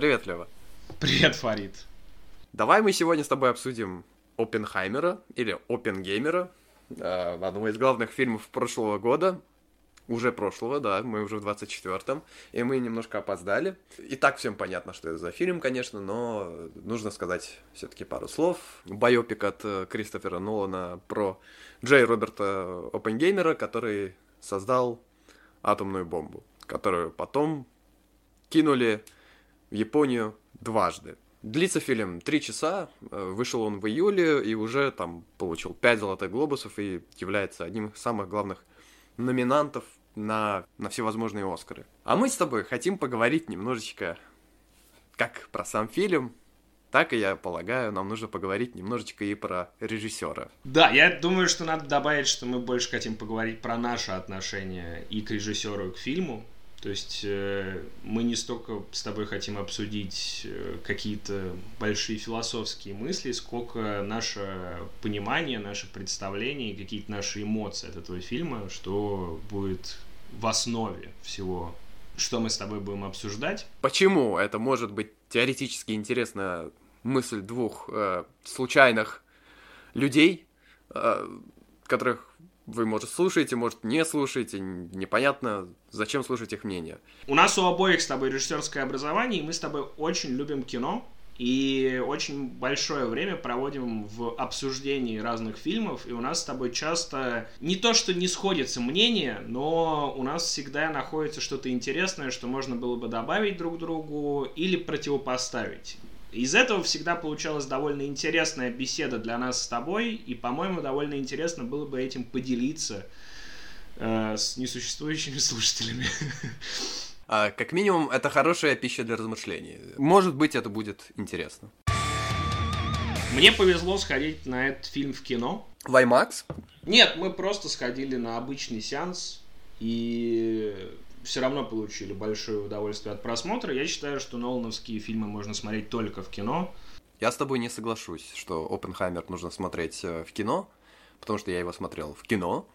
Привет, Лева. Привет, Фарид. Давай мы сегодня с тобой обсудим Оппенхаймера или Оппенгеймера, э, одного из главных фильмов прошлого года, уже прошлого, да, мы уже в 24-м, и мы немножко опоздали. И так всем понятно, что это за фильм, конечно, но нужно сказать все-таки пару слов. Байопик от э, Кристофера Нолана про Джей Роберта Оппенгеймера, который создал атомную бомбу, которую потом кинули в Японию дважды. Длится фильм три часа, э, вышел он в июле и уже там получил пять золотых глобусов и является одним из самых главных номинантов на, на всевозможные Оскары. А мы с тобой хотим поговорить немножечко как про сам фильм, так и, я полагаю, нам нужно поговорить немножечко и про режиссера. Да, я думаю, что надо добавить, что мы больше хотим поговорить про наше отношение и к режиссеру, и к фильму. То есть э, мы не столько с тобой хотим обсудить э, какие-то большие философские мысли, сколько наше понимание, наше представление и какие-то наши эмоции от этого фильма, что будет в основе всего, что мы с тобой будем обсуждать. Почему это может быть теоретически интересная мысль двух э, случайных людей, э, которых вы, может, слушаете, может, не слушаете, непонятно, зачем слушать их мнение. У нас у обоих с тобой режиссерское образование, и мы с тобой очень любим кино, и очень большое время проводим в обсуждении разных фильмов, и у нас с тобой часто не то, что не сходится мнение, но у нас всегда находится что-то интересное, что можно было бы добавить друг другу или противопоставить. Из этого всегда получалась довольно интересная беседа для нас с тобой, и, по-моему, довольно интересно было бы этим поделиться э, с несуществующими слушателями. А, как минимум, это хорошая пища для размышлений. Может быть, это будет интересно. Мне повезло сходить на этот фильм в кино. В IMAX? Нет, мы просто сходили на обычный сеанс, и все равно получили большое удовольствие от просмотра. Я считаю, что Нолановские фильмы можно смотреть только в кино. Я с тобой не соглашусь, что Опенхаймер нужно смотреть э, в кино, потому что я его смотрел в кино.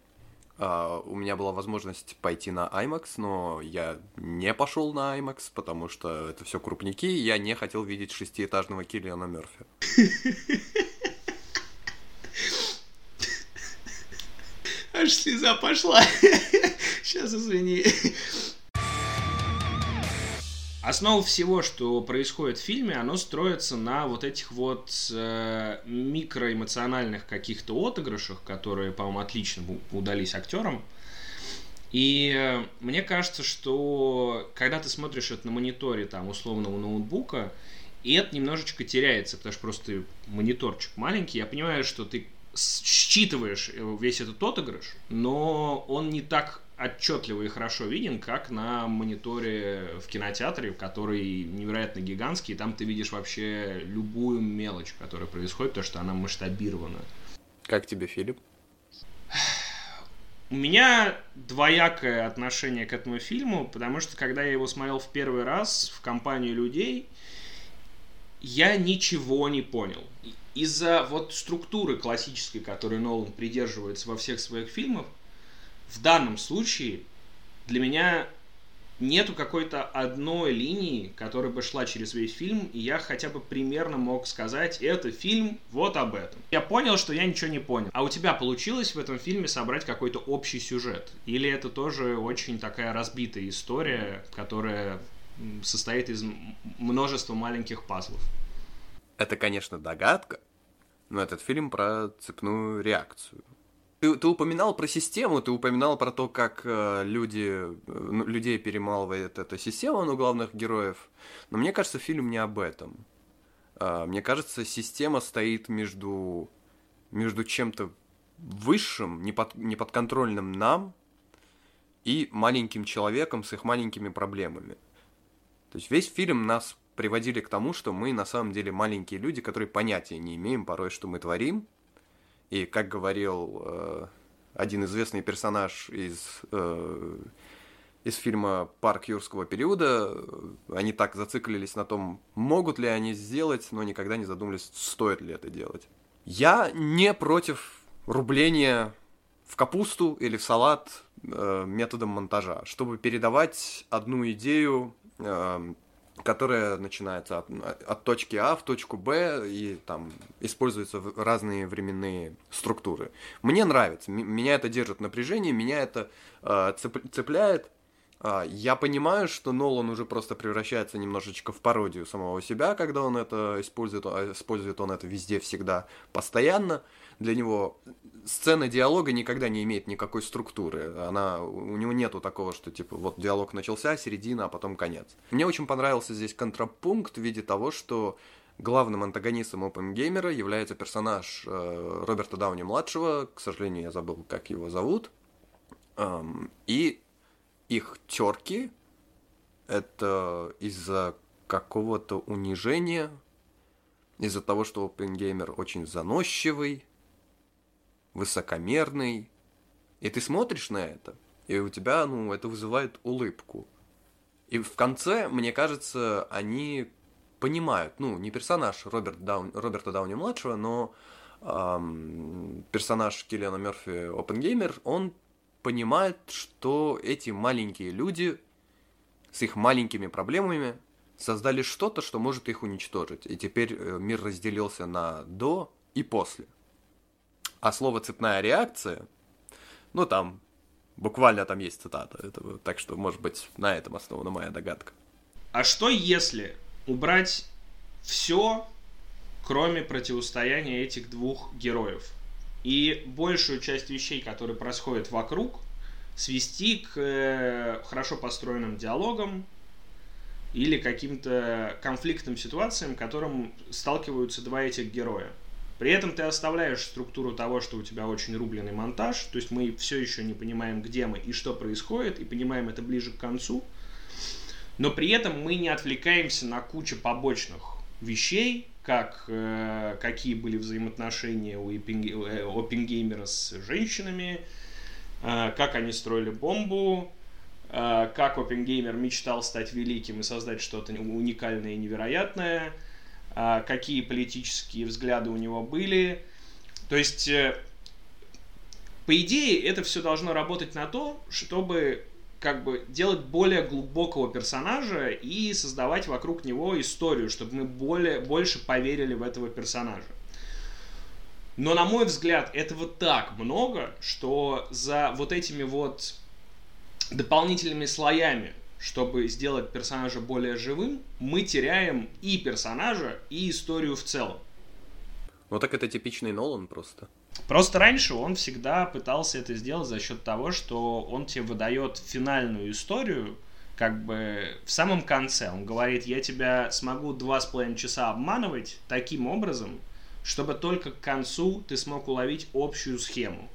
Uh, у меня была возможность пойти на IMAX, но я не пошел на IMAX, потому что это все крупники, и я не хотел видеть шестиэтажного Киллиана Мерфи. Аж слеза пошла. Сейчас, извини. Основа всего, что происходит в фильме, оно строится на вот этих вот э, микроэмоциональных каких-то отыгрышах, которые, по-моему, отлично удались актерам. И э, мне кажется, что когда ты смотришь это на мониторе там условного ноутбука, и это немножечко теряется, потому что просто мониторчик маленький. Я понимаю, что ты считываешь э, весь этот отыгрыш, но он не так отчетливо и хорошо виден, как на мониторе в кинотеатре, который невероятно гигантский, и там ты видишь вообще любую мелочь, которая происходит, потому что она масштабирована. Как тебе, Филипп? У меня двоякое отношение к этому фильму, потому что когда я его смотрел в первый раз в компании людей, я ничего не понял. Из-за вот структуры классической, которой Нолан придерживается во всех своих фильмах, в данном случае для меня нету какой-то одной линии, которая бы шла через весь фильм, и я хотя бы примерно мог сказать, это фильм вот об этом. Я понял, что я ничего не понял. А у тебя получилось в этом фильме собрать какой-то общий сюжет? Или это тоже очень такая разбитая история, которая состоит из множества маленьких пазлов? Это, конечно, догадка, но этот фильм про цепную реакцию. Ты, ты упоминал про систему, ты упоминал про то, как э, люди, э, ну, людей перемалывает эта система, ну, главных героев. Но мне кажется, фильм не об этом. Э, мне кажется, система стоит между, между чем-то высшим, непод, неподконтрольным нам, и маленьким человеком с их маленькими проблемами. То есть весь фильм нас приводили к тому, что мы на самом деле маленькие люди, которые понятия не имеем порой, что мы творим, и как говорил э, один известный персонаж из, э, из фильма «Парк юрского периода», они так зациклились на том, могут ли они сделать, но никогда не задумались, стоит ли это делать. Я не против рубления в капусту или в салат э, методом монтажа, чтобы передавать одну идею э, которая начинается от, от точки А в точку Б и там используются разные временные структуры. Мне нравится, меня это держит напряжение, меня это э, цепляет. Э, я понимаю, что Нолан уже просто превращается немножечко в пародию самого себя, когда он это использует, а использует он это везде, всегда, постоянно. Для него сцена диалога никогда не имеет никакой структуры. Она, у него нету такого, что типа вот диалог начался, середина, а потом конец. Мне очень понравился здесь контрапункт в виде того, что главным антагонистом Опенгеймера является персонаж э, Роберта Дауни-младшего, к сожалению, я забыл, как его зовут, эм, и их терки это из-за какого-то унижения, из-за того, что Опенгеймер очень заносчивый, высокомерный. И ты смотришь на это, и у тебя, ну, это вызывает улыбку. И в конце, мне кажется, они понимают, ну, не персонаж Роберт Даун, Роберта Дауни-младшего, но эм, персонаж Киллиана Мерфи Опенгеймер, он понимает, что эти маленькие люди с их маленькими проблемами создали что-то, что может их уничтожить. И теперь э, мир разделился на до и после. А слово «цепная реакция», ну, там, буквально там есть цитата этого, так что, может быть, на этом основана моя догадка. А что если убрать все, кроме противостояния этих двух героев? И большую часть вещей, которые происходят вокруг, свести к э, хорошо построенным диалогам или каким-то конфликтным ситуациям, к которым сталкиваются два этих героя. При этом ты оставляешь структуру того, что у тебя очень рубленый монтаж, то есть мы все еще не понимаем, где мы и что происходит, и понимаем это ближе к концу, но при этом мы не отвлекаемся на кучу побочных вещей, как э, какие были взаимоотношения у э, Оппенгеймера с женщинами, э, как они строили бомбу, э, как Оппенгеймер мечтал стать великим и создать что-то уникальное и невероятное – а, какие политические взгляды у него были. То есть, э, по идее, это все должно работать на то, чтобы как бы делать более глубокого персонажа и создавать вокруг него историю, чтобы мы более, больше поверили в этого персонажа. Но, на мой взгляд, этого так много, что за вот этими вот дополнительными слоями чтобы сделать персонажа более живым, мы теряем и персонажа, и историю в целом. Ну так это типичный Нолан просто. Просто раньше он всегда пытался это сделать за счет того, что он тебе выдает финальную историю, как бы в самом конце. Он говорит, я тебя смогу два с половиной часа обманывать таким образом, чтобы только к концу ты смог уловить общую схему.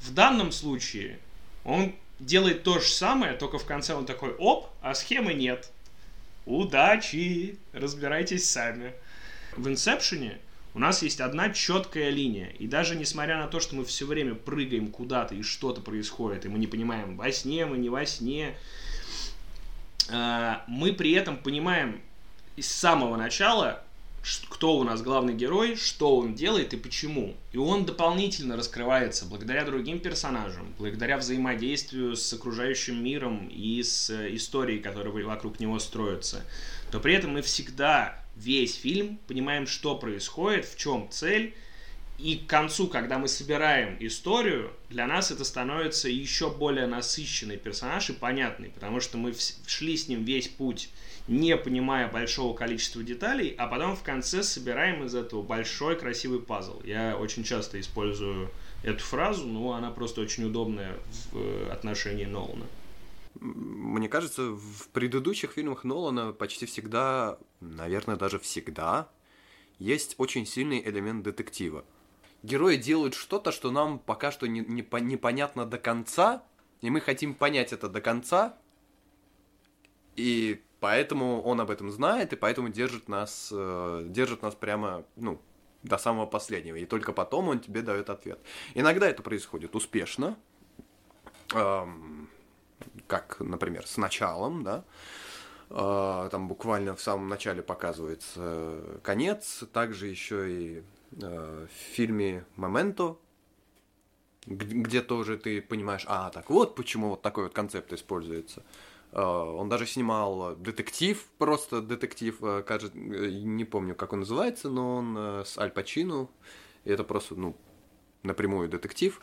В данном случае он делает то же самое, только в конце он такой, оп, а схемы нет. Удачи! Разбирайтесь сами. В инсепшене у нас есть одна четкая линия. И даже несмотря на то, что мы все время прыгаем куда-то и что-то происходит, и мы не понимаем, во сне мы, не во сне, а, мы при этом понимаем с самого начала, кто у нас главный герой, что он делает и почему. И он дополнительно раскрывается благодаря другим персонажам, благодаря взаимодействию с окружающим миром и с э, историей, которая вокруг него строится. Но при этом мы всегда весь фильм понимаем, что происходит, в чем цель. И к концу, когда мы собираем историю, для нас это становится еще более насыщенный персонаж и понятный, потому что мы шли с ним весь путь не понимая большого количества деталей, а потом в конце собираем из этого большой красивый пазл. Я очень часто использую эту фразу, но она просто очень удобная в э, отношении Нолана. Мне кажется, в предыдущих фильмах Нолана почти всегда, наверное, даже всегда, есть очень сильный элемент детектива. Герои делают что-то, что нам пока что не, не, непонятно до конца, и мы хотим понять это до конца, и Поэтому он об этом знает, и поэтому держит нас, э, держит нас прямо, ну, до самого последнего. И только потом он тебе дает ответ. Иногда это происходит успешно, эм, как, например, с началом, да, э, там буквально в самом начале показывается конец, также еще и э, в фильме «Моменто», где тоже ты понимаешь, а, так вот почему вот такой вот концепт используется. Он даже снимал детектив, просто детектив, кажется, не помню, как он называется, но он с Аль Пачино. И это просто, ну, напрямую детектив.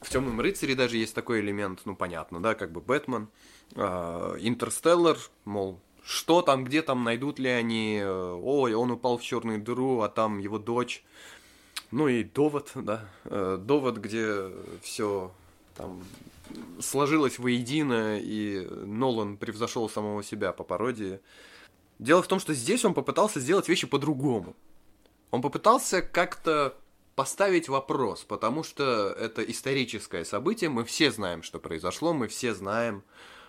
В Темном рыцаре даже есть такой элемент, ну понятно, да, как бы Бэтмен, Интерстеллар, мол, что там, где там, найдут ли они, ой, он упал в черную дыру, а там его дочь. Ну и довод, да, э, довод, где все там сложилось воедино, и Нолан превзошел самого себя по пародии. Дело в том, что здесь он попытался сделать вещи по-другому. Он попытался как-то поставить вопрос, потому что это историческое событие, мы все знаем, что произошло, мы все знаем,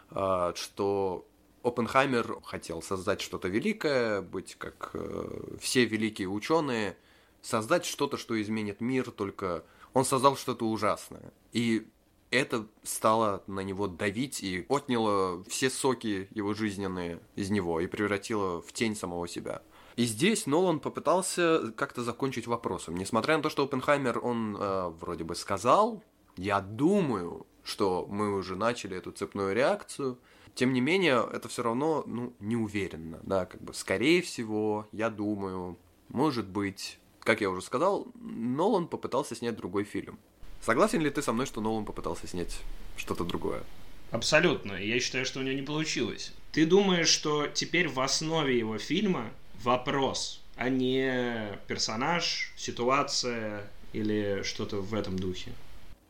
а, что Оппенхаймер хотел создать что-то великое, быть как э, все великие ученые, создать что-то, что изменит мир, только он создал что-то ужасное. И это стало на него давить и отняло все соки его жизненные из него и превратило в тень самого себя. И здесь Нолан попытался как-то закончить вопросом. Несмотря на то, что Оппенхаймер, он э, вроде бы сказал, я думаю, что мы уже начали эту цепную реакцию, тем не менее, это все равно, ну, не уверенно, да, как бы, скорее всего, я думаю, может быть, как я уже сказал, Нолан попытался снять другой фильм. Согласен ли ты со мной, что Нолан попытался снять что-то другое? Абсолютно. Я считаю, что у него не получилось. Ты думаешь, что теперь в основе его фильма вопрос, а не персонаж, ситуация или что-то в этом духе.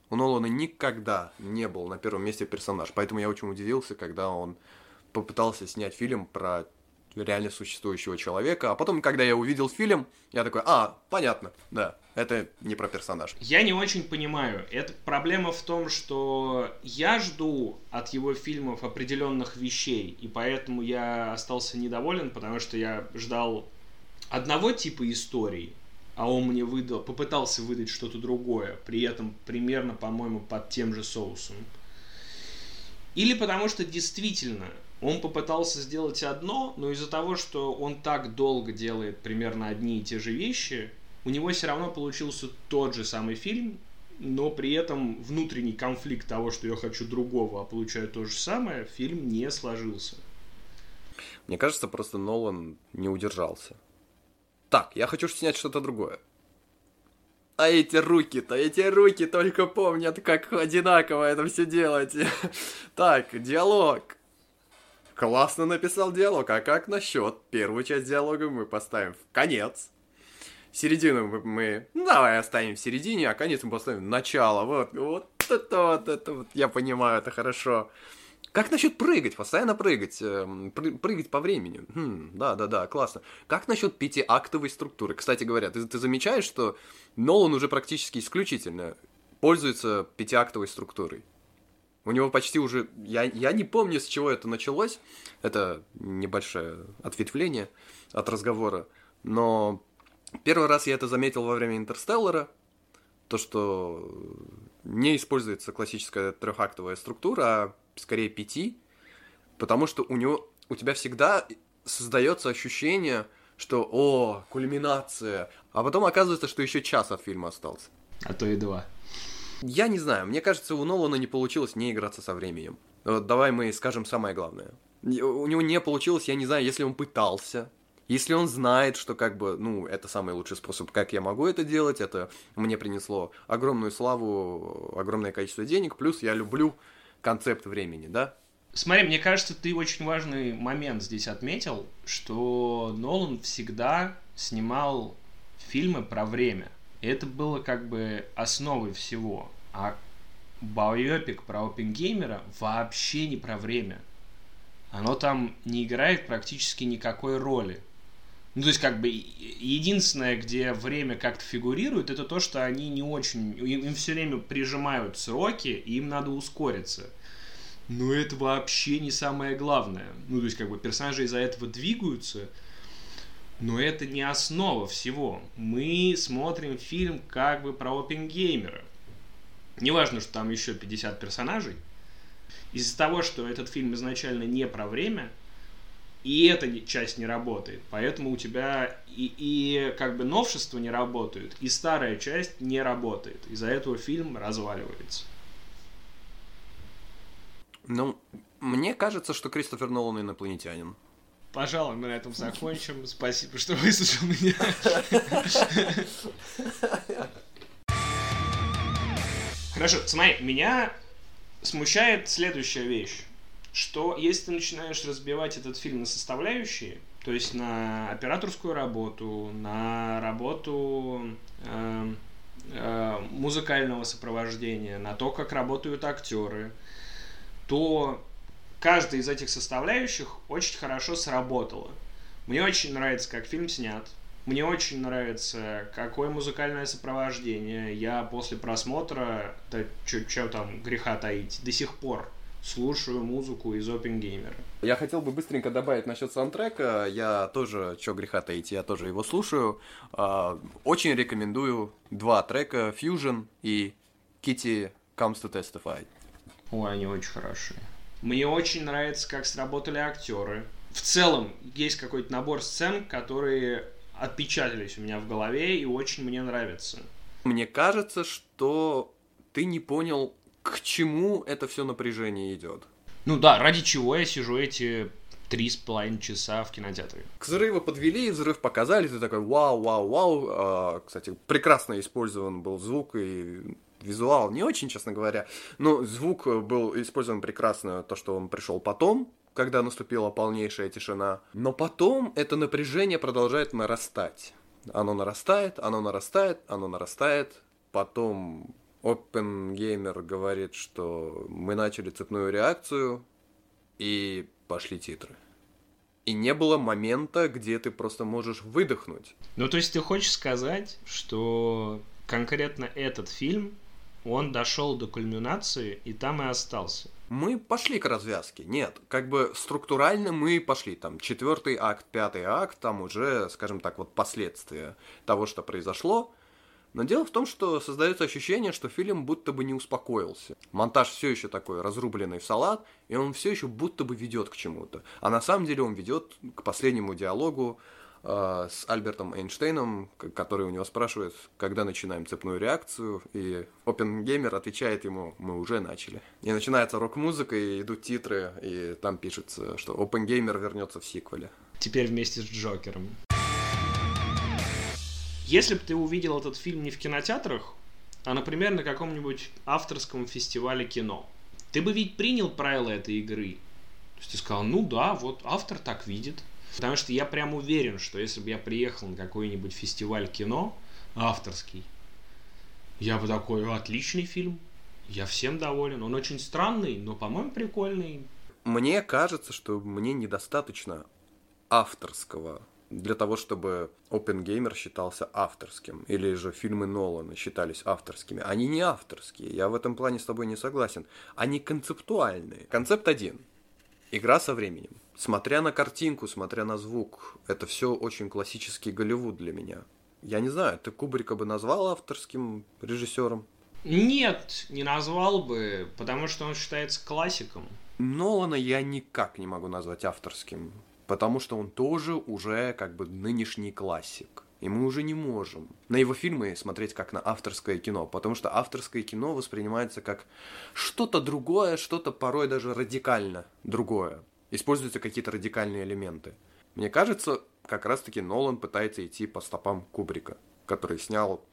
У Нолана никогда не был на первом месте персонаж, поэтому я очень удивился, когда он попытался снять фильм про реально существующего человека, а потом, когда я увидел фильм, я такой, а, понятно, да, это не про персонаж. Я не очень понимаю. Это проблема в том, что я жду от его фильмов определенных вещей, и поэтому я остался недоволен, потому что я ждал одного типа историй, а он мне выдал, попытался выдать что-то другое, при этом примерно, по-моему, под тем же соусом. Или потому что действительно он попытался сделать одно, но из-за того, что он так долго делает примерно одни и те же вещи, у него все равно получился тот же самый фильм, но при этом внутренний конфликт того, что я хочу другого, а получаю то же самое, фильм не сложился. Мне кажется, просто Нолан не удержался. Так, я хочу снять что-то другое. А эти руки-то, эти руки только помнят, как одинаково это все делать. Так, диалог. Классно написал диалог, а как насчет первую часть диалога мы поставим в конец? середину мы, ну, давай оставим в середине, а конец мы поставим начало. Вот, вот это вот, это вот, я понимаю, это хорошо. Как насчет прыгать, постоянно прыгать, э, прыгать по времени? Хм, да, да, да, классно. Как насчет пятиактовой структуры? Кстати говоря, ты, ты замечаешь, что Нолан уже практически исключительно пользуется пятиактовой структурой. У него почти уже... Я, я не помню, с чего это началось. Это небольшое ответвление от разговора. Но Первый раз я это заметил во время Интерстеллара, то, что не используется классическая трехактовая структура, а скорее пяти, потому что у него, у тебя всегда создается ощущение, что о, кульминация, а потом оказывается, что еще час от фильма остался. А то и два. Я не знаю, мне кажется, у Нолана не получилось не играться со временем. Давай мы скажем самое главное. У него не получилось, я не знаю, если он пытался, если он знает, что как бы, ну, это самый лучший способ, как я могу это делать, это мне принесло огромную славу, огромное количество денег, плюс я люблю концепт времени, да? Смотри, мне кажется, ты очень важный момент здесь отметил, что Нолан всегда снимал фильмы про время. И это было как бы основой всего. А байопик про Опенгеймера вообще не про время. Оно там не играет практически никакой роли. Ну, то есть, как бы, единственное, где время как-то фигурирует, это то, что они не очень... Им, им все время прижимают сроки, и им надо ускориться. Но это вообще не самое главное. Ну, то есть, как бы, персонажи из-за этого двигаются, но это не основа всего. Мы смотрим фильм как бы про опенгеймера. Неважно, что там еще 50 персонажей. Из-за того, что этот фильм изначально не про время, и эта часть не работает. Поэтому у тебя и, и как бы новшества не работают, и старая часть не работает. Из-за этого фильм разваливается. Ну, Мне кажется, что Кристофер Нолан инопланетянин. Пожалуй, мы на этом закончим. Спасибо, что выслушал меня. Хорошо, смотри, меня смущает следующая вещь, что если ты начинаешь разбивать этот фильм на составляющие, то есть на операторскую работу, на работу э, э, музыкального сопровождения, на то, как работают актеры, то каждая из этих составляющих очень хорошо сработала. Мне очень нравится, как фильм снят. Мне очень нравится, какое музыкальное сопровождение. Я после просмотра, да что там греха таить, до сих пор слушаю музыку из Опенгеймера. Я хотел бы быстренько добавить насчет саундтрека. Я тоже, что греха таить, я тоже его слушаю. А, очень рекомендую два трека Fusion и Kitty Comes to Testify. Ой, они очень хорошие. Мне очень нравится, как сработали актеры. В целом, есть какой-то набор сцен, которые отпечатались у меня в голове и очень мне нравятся. Мне кажется, что ты не понял, к чему это все напряжение идет. Ну да, ради чего я сижу эти три с половиной часа в кинотеатре. К взрыву подвели, взрыв показали, ты такой вау, вау, вау. А, кстати, прекрасно использован был звук и визуал не очень, честно говоря. Но звук был использован прекрасно, то, что он пришел потом, когда наступила полнейшая тишина. Но потом это напряжение продолжает нарастать. Оно нарастает, оно нарастает, оно нарастает. Потом OpenGamer говорит, что мы начали цепную реакцию, и пошли титры. И не было момента, где ты просто можешь выдохнуть. Ну, то есть ты хочешь сказать, что конкретно этот фильм он дошел до кульминации и там и остался. Мы пошли к развязке. Нет, как бы структурально мы пошли. Там четвертый акт, пятый акт, там уже, скажем так, вот последствия того, что произошло. Но дело в том, что создается ощущение, что фильм будто бы не успокоился. Монтаж все еще такой разрубленный в салат, и он все еще будто бы ведет к чему-то. А на самом деле он ведет к последнему диалогу, с Альбертом Эйнштейном, который у него спрашивает, когда начинаем цепную реакцию, и Опенгеймер отвечает ему, мы уже начали. И начинается рок-музыка, и идут титры, и там пишется, что Опенгеймер вернется в сиквеле. Теперь вместе с Джокером. Если бы ты увидел этот фильм не в кинотеатрах, а, например, на каком-нибудь авторском фестивале кино, ты бы ведь принял правила этой игры. То есть ты сказал, ну да, вот автор так видит, Потому что я прям уверен, что если бы я приехал на какой-нибудь фестиваль кино авторский, я бы такой, отличный фильм, я всем доволен. Он очень странный, но, по-моему, прикольный. Мне кажется, что мне недостаточно авторского для того, чтобы Gamer считался авторским, или же фильмы Нолана считались авторскими. Они не авторские, я в этом плане с тобой не согласен. Они концептуальные. Концепт один. Игра со временем. Смотря на картинку, смотря на звук, это все очень классический Голливуд для меня. Я не знаю, ты Кубрика бы назвал авторским режиссером? Нет, не назвал бы, потому что он считается классиком. Нолана я никак не могу назвать авторским, потому что он тоже уже как бы нынешний классик. И мы уже не можем на его фильмы смотреть как на авторское кино, потому что авторское кино воспринимается как что-то другое, что-то порой даже радикально другое используются какие-то радикальные элементы. Мне кажется, как раз-таки Нолан пытается идти по стопам Кубрика, который снял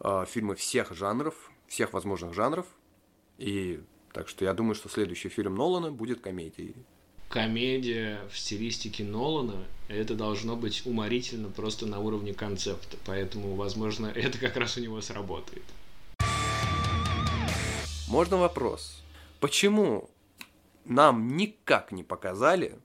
э, фильмы всех жанров, всех возможных жанров. И так что я думаю, что следующий фильм Нолана будет комедией. Комедия в стилистике Нолана это должно быть уморительно просто на уровне концепта. Поэтому, возможно, это как раз у него сработает. Можно вопрос? Почему нам никак не показали,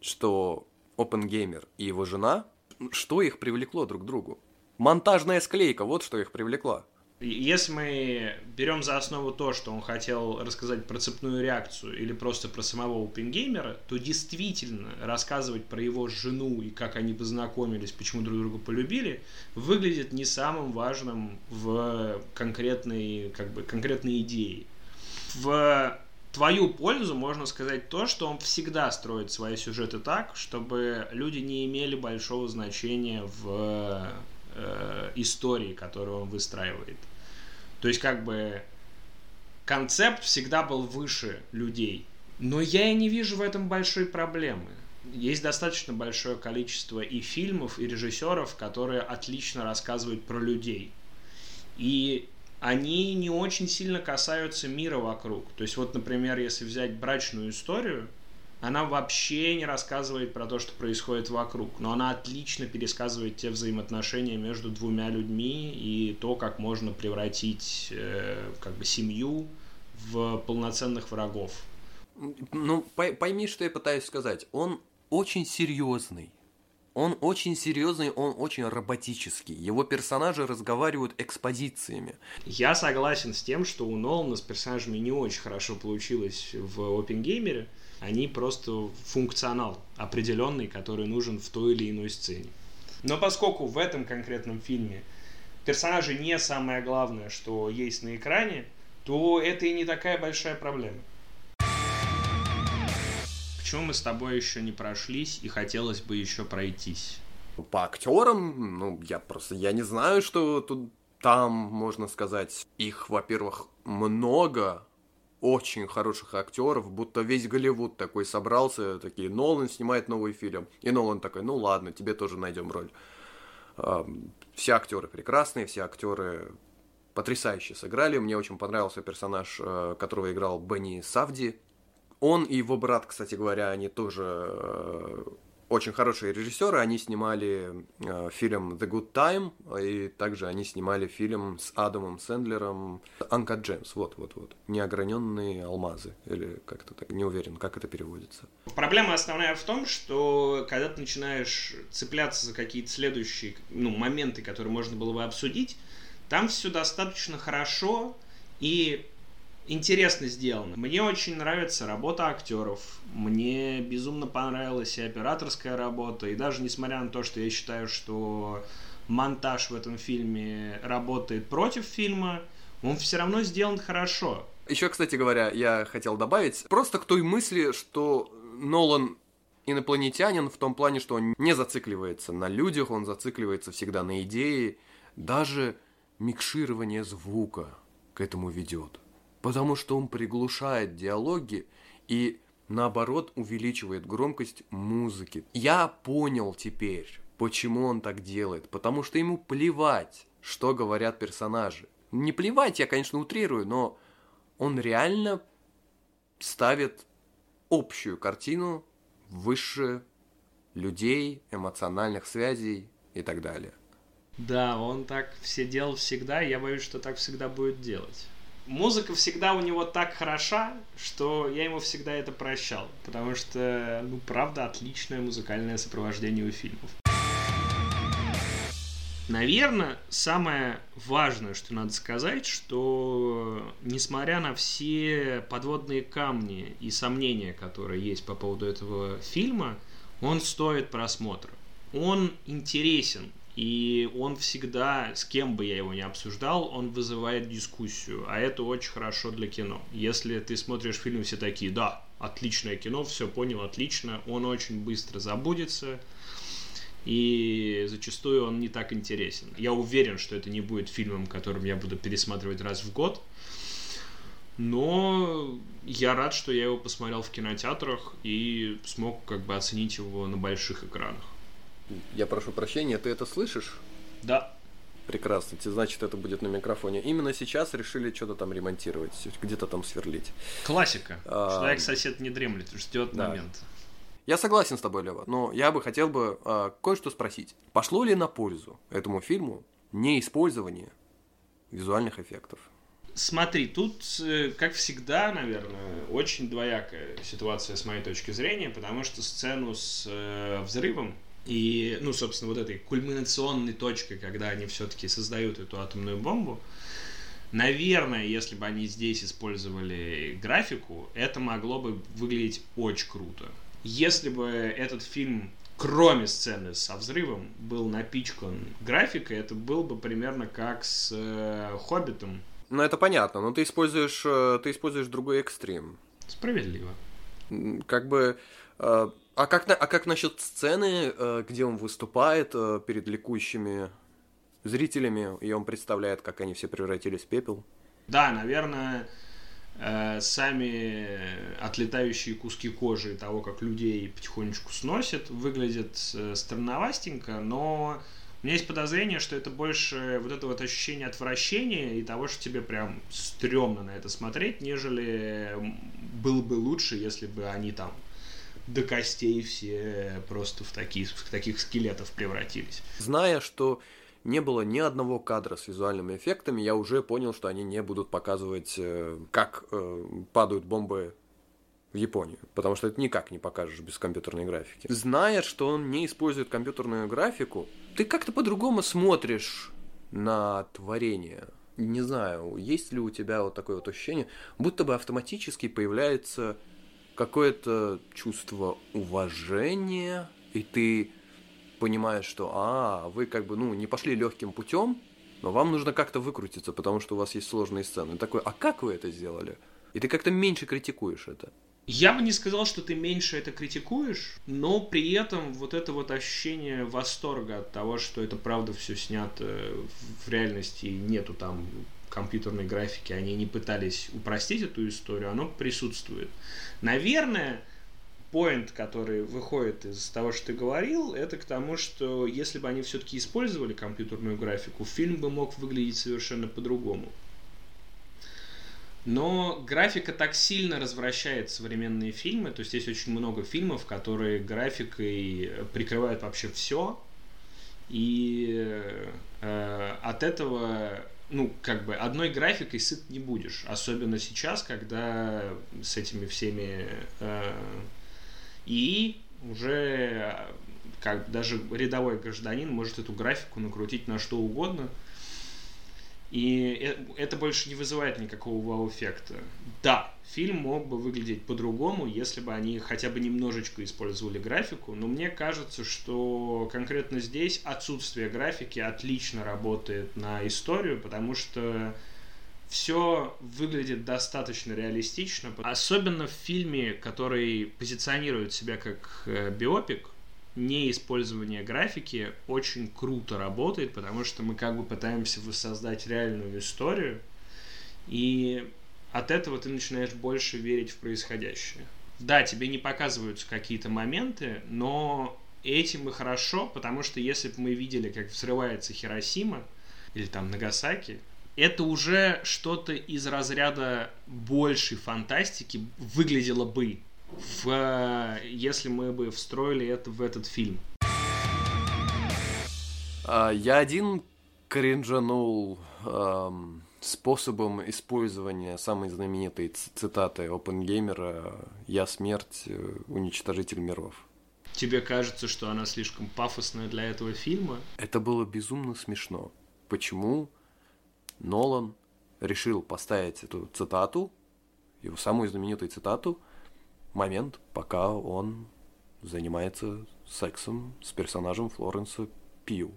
что OpenGamer и его жена, что их привлекло друг к другу. Монтажная склейка, вот что их привлекло. Если мы берем за основу то, что он хотел рассказать про цепную реакцию или просто про самого OpenGamer, то действительно рассказывать про его жену и как они познакомились, почему друг друга полюбили, выглядит не самым важным в конкретной, как бы, конкретной идее. В твою пользу можно сказать то, что он всегда строит свои сюжеты так, чтобы люди не имели большого значения в э, истории, которую он выстраивает. То есть как бы концепт всегда был выше людей. Но я и не вижу в этом большой проблемы. Есть достаточно большое количество и фильмов, и режиссеров, которые отлично рассказывают про людей. И они не очень сильно касаются мира вокруг. То есть вот, например, если взять брачную историю, она вообще не рассказывает про то, что происходит вокруг, но она отлично пересказывает те взаимоотношения между двумя людьми и то, как можно превратить э, как бы семью в полноценных врагов. Ну, пойми, что я пытаюсь сказать. Он очень серьезный. Он очень серьезный, он очень роботический. Его персонажи разговаривают экспозициями. Я согласен с тем, что у Нолана с персонажами не очень хорошо получилось в Опенгеймере. Они просто функционал определенный, который нужен в той или иной сцене. Но поскольку в этом конкретном фильме персонажи не самое главное, что есть на экране, то это и не такая большая проблема. Почему мы с тобой еще не прошлись и хотелось бы еще пройтись? По актерам, ну, я просто, я не знаю, что тут там, можно сказать, их, во-первых, много, очень хороших актеров, будто весь Голливуд такой собрался, такие, Нолан снимает новый фильм. И Нолан такой, ну ладно, тебе тоже найдем роль. Все актеры прекрасные, все актеры потрясающе сыграли. Мне очень понравился персонаж, э, которого играл Бенни Савди. Он и его брат, кстати говоря, они тоже э, очень хорошие режиссеры. Они снимали э, фильм The Good Time, и также они снимали фильм с Адамом Сэндлером Анка Джеймс. Вот, вот, вот. Неограненные алмазы. Или как-то так, не уверен, как это переводится. Проблема основная в том, что когда ты начинаешь цепляться за какие-то следующие ну, моменты, которые можно было бы обсудить, там все достаточно хорошо, и интересно сделано. Мне очень нравится работа актеров. Мне безумно понравилась и операторская работа. И даже несмотря на то, что я считаю, что монтаж в этом фильме работает против фильма, он все равно сделан хорошо. Еще, кстати говоря, я хотел добавить, просто к той мысли, что Нолан инопланетянин в том плане, что он не зацикливается на людях, он зацикливается всегда на идее, даже микширование звука к этому ведет потому что он приглушает диалоги и наоборот увеличивает громкость музыки. Я понял теперь, почему он так делает, потому что ему плевать, что говорят персонажи. Не плевать, я, конечно, утрирую, но он реально ставит общую картину выше людей, эмоциональных связей и так далее. Да, он так все делал всегда, и я боюсь, что так всегда будет делать музыка всегда у него так хороша, что я ему всегда это прощал. Потому что, ну, правда, отличное музыкальное сопровождение у фильмов. Наверное, самое важное, что надо сказать, что несмотря на все подводные камни и сомнения, которые есть по поводу этого фильма, он стоит просмотра. Он интересен, и он всегда, с кем бы я его ни обсуждал, он вызывает дискуссию. А это очень хорошо для кино. Если ты смотришь фильм, все такие, да, отличное кино, все понял, отлично. Он очень быстро забудется. И зачастую он не так интересен. Я уверен, что это не будет фильмом, которым я буду пересматривать раз в год. Но я рад, что я его посмотрел в кинотеатрах и смог как бы оценить его на больших экранах. Я прошу прощения, ты это слышишь? Да. Прекрасно, значит это будет на микрофоне. Именно сейчас решили что-то там ремонтировать, где-то там сверлить. Классика. А... Человек-сосед не дремлет, ждет да. момент. Я согласен с тобой, Лева, но я бы хотел бы э, кое-что спросить. Пошло ли на пользу этому фильму неиспользование визуальных эффектов? Смотри, тут, э, как всегда, наверное, очень двоякая ситуация с моей точки зрения, потому что сцену с э, взрывом и, ну, собственно, вот этой кульминационной точкой, когда они все-таки создают эту атомную бомбу, наверное, если бы они здесь использовали графику, это могло бы выглядеть очень круто. Если бы этот фильм, кроме сцены со взрывом, был напичкан графикой, это был бы примерно как с э, Хоббитом. Ну, это понятно, но ты используешь, э, ты используешь другой экстрим. Справедливо. Как бы э, а как, а как насчет сцены, э, где он выступает э, перед ликующими зрителями, и он представляет, как они все превратились в пепел? Да, наверное, э, сами отлетающие куски кожи того, как людей потихонечку сносят, выглядит э, странновастенько, но у меня есть подозрение, что это больше вот это вот ощущение отвращения и того, что тебе прям стрёмно на это смотреть, нежели было бы лучше, если бы они там до костей все просто в таких, в таких скелетов превратились. Зная, что не было ни одного кадра с визуальными эффектами, я уже понял, что они не будут показывать, э, как э, падают бомбы в Японию, потому что это никак не покажешь без компьютерной графики. Зная, что он не использует компьютерную графику, ты как-то по-другому смотришь на творение. Не знаю, есть ли у тебя вот такое вот ощущение, будто бы автоматически появляется какое-то чувство уважения, и ты понимаешь, что, а, вы как бы, ну, не пошли легким путем, но вам нужно как-то выкрутиться, потому что у вас есть сложные сцены. И такой, а как вы это сделали? И ты как-то меньше критикуешь это. Я бы не сказал, что ты меньше это критикуешь, но при этом вот это вот ощущение восторга от того, что это правда все снято в реальности, нету там компьютерной графики, они не пытались упростить эту историю, оно присутствует. Наверное, поинт, который выходит из того, что ты говорил, это к тому, что если бы они все-таки использовали компьютерную графику, фильм бы мог выглядеть совершенно по-другому. Но графика так сильно развращает современные фильмы, то есть есть очень много фильмов, которые графикой прикрывают вообще все, и э, от этого ну, как бы одной графикой сыт не будешь. Особенно сейчас, когда с этими всеми э, и уже как даже рядовой гражданин может эту графику накрутить на что угодно. И э, это больше не вызывает никакого вау-эффекта. Да, фильм мог бы выглядеть по-другому, если бы они хотя бы немножечко использовали графику, но мне кажется, что конкретно здесь отсутствие графики отлично работает на историю, потому что все выглядит достаточно реалистично, особенно в фильме, который позиционирует себя как э, биопик, неиспользование графики очень круто работает, потому что мы как бы пытаемся воссоздать реальную историю, и от этого ты начинаешь больше верить в происходящее. Да, тебе не показываются какие-то моменты, но этим и хорошо, потому что если бы мы видели, как взрывается Хиросима или там Нагасаки, это уже что-то из разряда большей фантастики выглядело бы, в, если мы бы встроили это в этот фильм. А, я один кринжанул эм, способом использования самой знаменитой цитаты Опенгеймера «Я смерть, э, уничтожитель миров». Тебе кажется, что она слишком пафосная для этого фильма? Это было безумно смешно. Почему Нолан решил поставить эту цитату, его самую знаменитую цитату, момент, пока он занимается сексом с персонажем Флоренса Пью.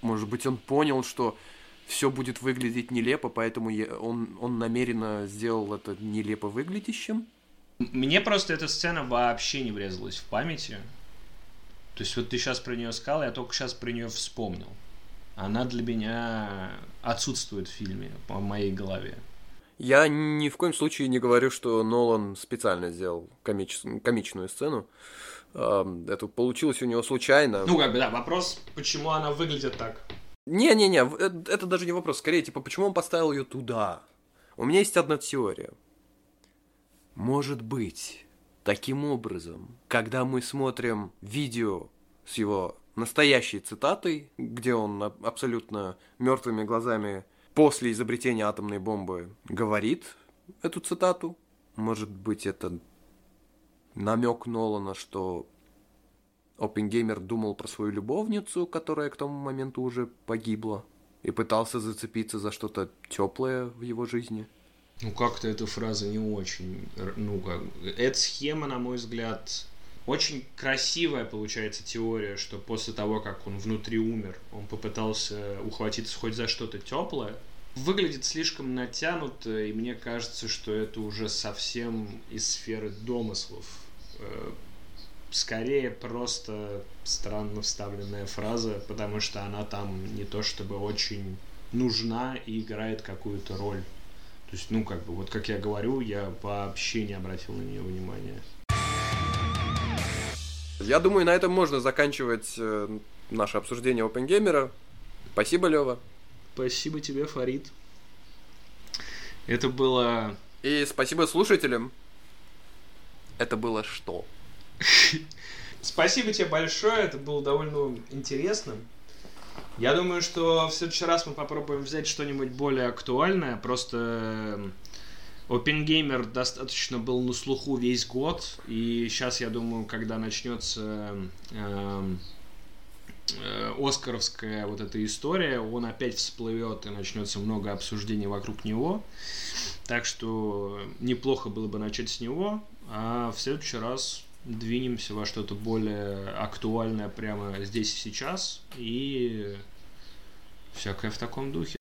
Может быть, он понял, что все будет выглядеть нелепо, поэтому он, он намеренно сделал это нелепо выглядящим? Мне просто эта сцена вообще не врезалась в памяти. То есть вот ты сейчас про нее сказал, я только сейчас про нее вспомнил она для меня отсутствует в фильме, по моей голове. Я ни в коем случае не говорю, что Нолан специально сделал комич... комичную сцену. Это получилось у него случайно. Ну, как бы, да, вопрос, почему она выглядит так. Не-не-не, э, это даже не вопрос. Скорее, типа, почему он поставил ее туда? У меня есть одна теория. Может быть, таким образом, когда мы смотрим видео с его настоящей цитатой, где он абсолютно мертвыми глазами после изобретения атомной бомбы говорит эту цитату. Может быть, это намек Нолана, что Оппенгеймер думал про свою любовницу, которая к тому моменту уже погибла, и пытался зацепиться за что-то теплое в его жизни. Ну, как-то эта фраза не очень... Ну, как... Эта схема, на мой взгляд, очень красивая получается теория, что после того, как он внутри умер, он попытался ухватиться хоть за что-то теплое. Выглядит слишком натянуто, и мне кажется, что это уже совсем из сферы домыслов. Э, скорее просто странно вставленная фраза, потому что она там не то чтобы очень нужна и играет какую-то роль. То То есть, ну, как бы, вот как я говорю, я вообще не обратил на нее внимания. Я думаю, на этом можно заканчивать э, наше обсуждение OpenGamer. Спасибо, Лева. Спасибо тебе, Фарид. Это было... И спасибо слушателям. Это было что? Спасибо тебе большое, это было довольно интересно. Я думаю, что в следующий раз мы попробуем взять что-нибудь более актуальное. Просто OpenGamer достаточно был на слуху весь год, и сейчас, я думаю, когда начнется э, э, Оскаровская вот эта история, он опять всплывет и начнется много обсуждений вокруг него. Так что неплохо было бы начать с него, а в следующий раз двинемся во что-то более актуальное прямо здесь и сейчас и всякое в таком духе.